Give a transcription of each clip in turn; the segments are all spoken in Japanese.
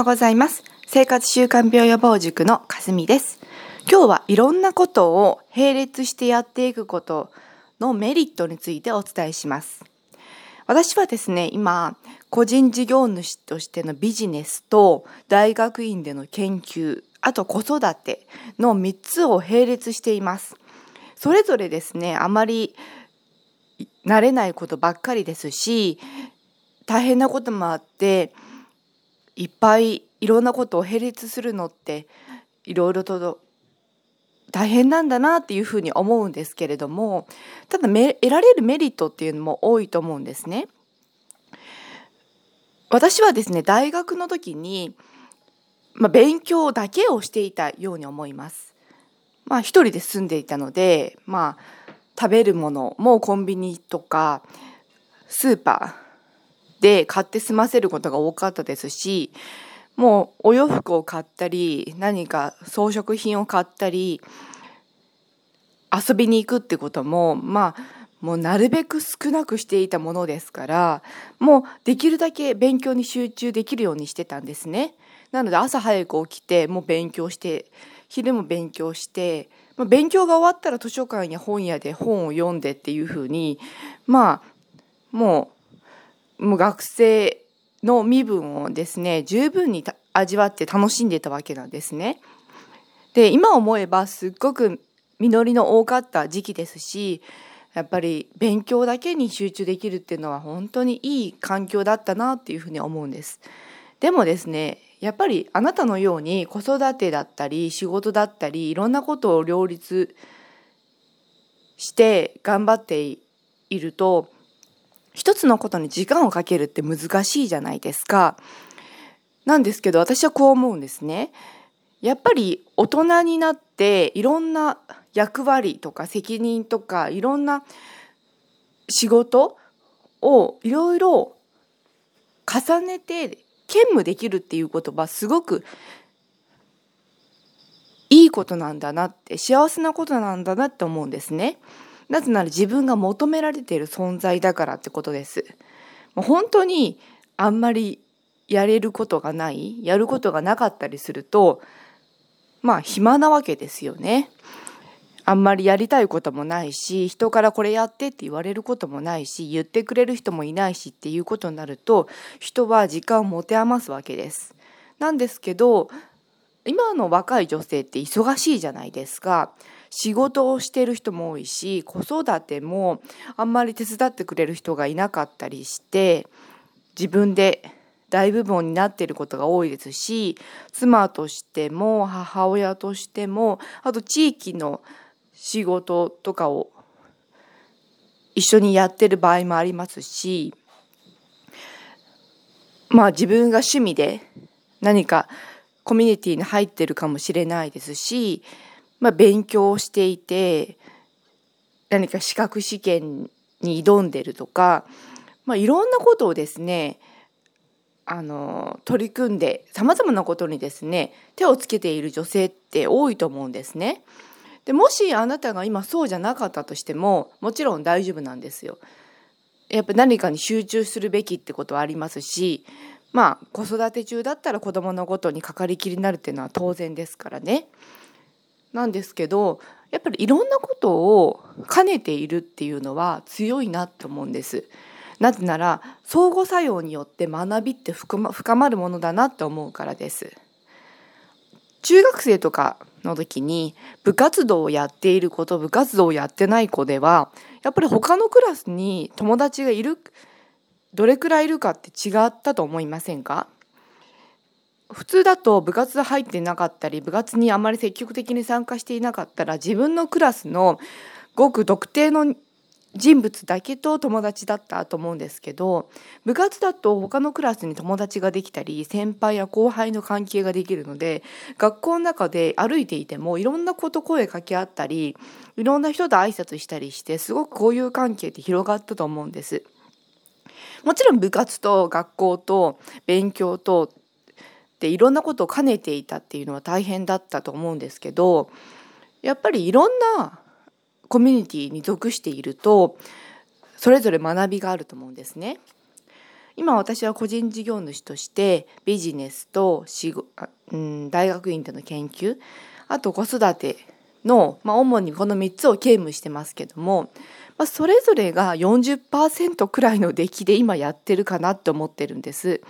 ようございます。生活習慣病予防塾のかすみです。今日はいろんなことを並列してやっていくことのメリットについてお伝えします。私はですね、今、個人事業主としてのビジネスと大学院での研究、あと子育ての3つを並列しています。それぞれですね、あまり慣れないことばっかりですし、大変なこともあって、いっぱいいろんなことを並列するのっていろいろと大変なんだなっていうふうに思うんですけれどもただめ得られるメリットっていうのも多いと思うんですね。私はですね大学の時に、まあ、勉強だけをしていたように思います。まあ一人で住んでいたのでまあ食べるものもコンビニとかスーパーで買って済ませることが多かったですしもうお洋服を買ったり何か装飾品を買ったり遊びに行くってこともまあもうなるべく少なくしていたものですからもうできるだけ勉強に集中できるようにしてたんですね。なので朝早く起きてもう勉強して昼も勉強してまあ勉強が終わったら図書館や本屋で本を読んでっていうふうにまあもうもう学生の身分をですね十分に味わって楽しんでたわけなんですね。で今思えばすっごく実りの多かった時期ですしやっぱり勉強だけに集中できるっていうのは本当にいい環境だったなっていうふうに思うんです。でもですねやっぱりあなたのように子育てだったり仕事だったりいろんなことを両立して頑張っていると一つのことに時間をかけるって難しいじゃないですか。なんですけど私はこう思うんですね。やっぱり大人になっていろんな役割とか責任とかいろんな仕事をいろいろ重ねて兼務できるっていうことはすごくいいことなんだなって幸せなことなんだなって思うんですね。なぜなら自分が求められている存在だからってことです。もう本当にあんまりやれることがないやることがなかったりするとまあ暇なわけですよね。あんまりやりたいこともないし人からこれやってって言われることもないし言ってくれる人もいないしっていうことになると人は時間を持て余すわけです。なんですけど今の若い女性って忙しいじゃないですか。仕事をしてる人も多いし子育てもあんまり手伝ってくれる人がいなかったりして自分で大部分になっていることが多いですし妻としても母親としてもあと地域の仕事とかを一緒にやってる場合もありますしまあ自分が趣味で何かコミュニティに入ってるかもしれないですし、まあ、勉強をしていて何か資格試験に挑んでるとか、まあ、いろんなことをですねあの取り組んでさまざまなことにですね手をつけている女性って多いと思うんですね。でもしあなたが今そうじゃなかったとしてももちろん大丈夫なんですよ。やっぱ何かに集中するべきってことはありますしまあ子育て中だったら子どものことにかかりきりになるっていうのは当然ですからね。なんですけどやっぱりいろんなことを兼ねているっていうのは強いなって思うんです。なぜなら相互作用によって学びって深ま深まるものだなって思うからです。中学生とかの時に部活動をやっている子と部活動をやってない子ではやっぱり他のクラスに友達がいるどれくらいいるかって違ったと思いませんか？普通だと部活入ってなかったり部活にあまり積極的に参加していなかったら自分のクラスのごく特定の人物だけと友達だったと思うんですけど部活だと他のクラスに友達ができたり先輩や後輩の関係ができるので学校の中で歩いていてもいろんなこと声かけ合ったりいろんな人と挨拶したりしてすごく交友関係って広がったと思うんです。もちろん部活と学校と勉強とでいろんなことを兼ねていたっていうのは大変だったと思うんですけどやっぱりいろんなコミュニティに属しているとそれぞれ学びがあると思うんですね。今私は個人事業主としてビジネスと仕事、うん、大学院での研究あと子育ての、まあ、主にこの3つを兼務してますけども、まあ、それぞれが40%くらいの出来で今やってるかなって思ってるんです。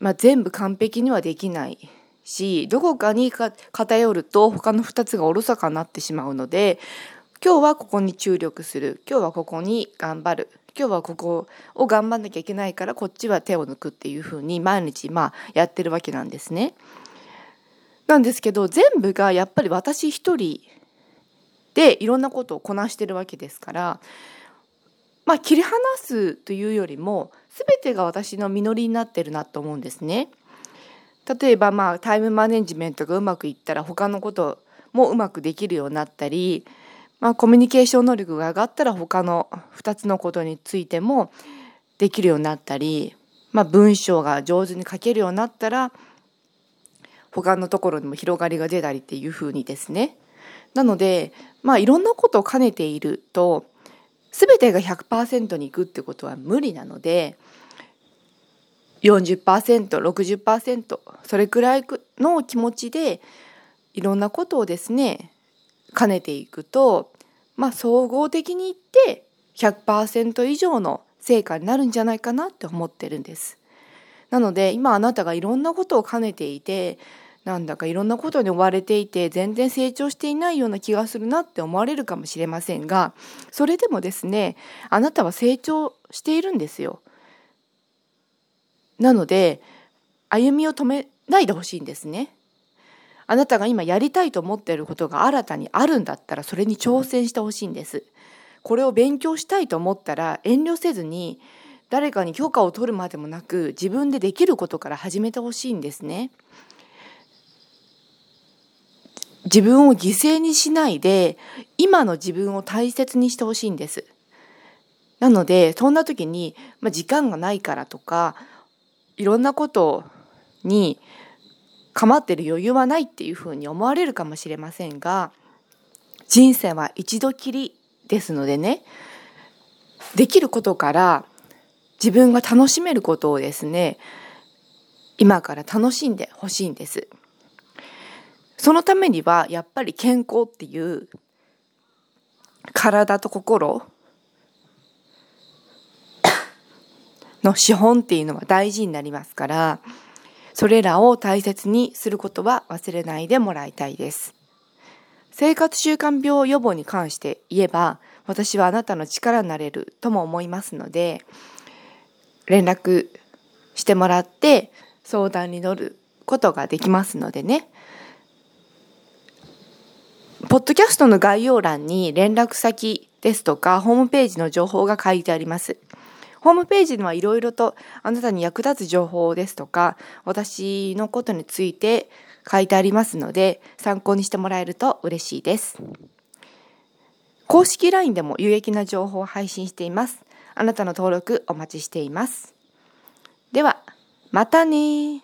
まあ、全部完璧にはできないしどこかに偏ると他の2つがおろそかになってしまうので今日はここに注力する今日はここに頑張る今日はここを頑張んなきゃいけないからこっちは手を抜くっていうふうに毎日まあやってるわけなんですね。なんですけど全部がやっぱり私一人でいろんなことをこなしてるわけですからまあ切り離すというよりも全てが私の実りになってるなと思うんですね。例えばまあタイムマネジメントがうまくいったら他のこともうまくできるようになったりまあ、コミュニケーション能力が上がったら他の2つのことについてもできるようになったり、まあ、文章が上手に書けるようになったら他のところにも広がりが出たりっていうふうにですねなのでまあいろんなことを兼ねていると全てが100%にいくってことは無理なので 40%60% それくらいの気持ちでいろんなことをですね兼ねていくと、まあ、総合的に言って100%以上の成果になるんじゃないかなって思ってるんです。なので今あなたがいろんなことを兼ねていてなんだかいろんなことに追われていて全然成長していないような気がするなって思われるかもしれませんがそれでもですねあなたは成長しているんですよ。なので歩みを止めないでほしいんですね。あなたが今やりたいと思っていることが新たにあるんだったらそれに挑戦してほしいんです。これを勉強したいと思ったら遠慮せずに誰かに許可を取るまでもなく自分でできることから始めてほしいんですね。自分を犠牲にしないで今の自分を大切にしてほしいんです。なのでそんな時に、まあ、時間がないからとかいろんなことに構ってる余裕はないっていうふうに思われるかもしれませんが人生は一度きりですのでねできることから自分が楽しめることをですね今から楽しんでほしいんです。そのためにはやっぱり健康っていう体と心の資本っていうのは大事になりますからそれらを大切にすることは忘れないでもらいたいです。生活習慣病予防に関して言えば、私はあなたの力になれるとも思いますので、連絡してもらって相談に乗ることができますのでね。ポッドキャストの概要欄に連絡先ですとかホームページの情報が書いてあります。ホームページにはいろいろとあなたに役立つ情報ですとか私のことについて書いてありますので参考にしてもらえると嬉しいです。公式 LINE でも有益な情報を配信しています。あなたの登録お待ちしています。では、またね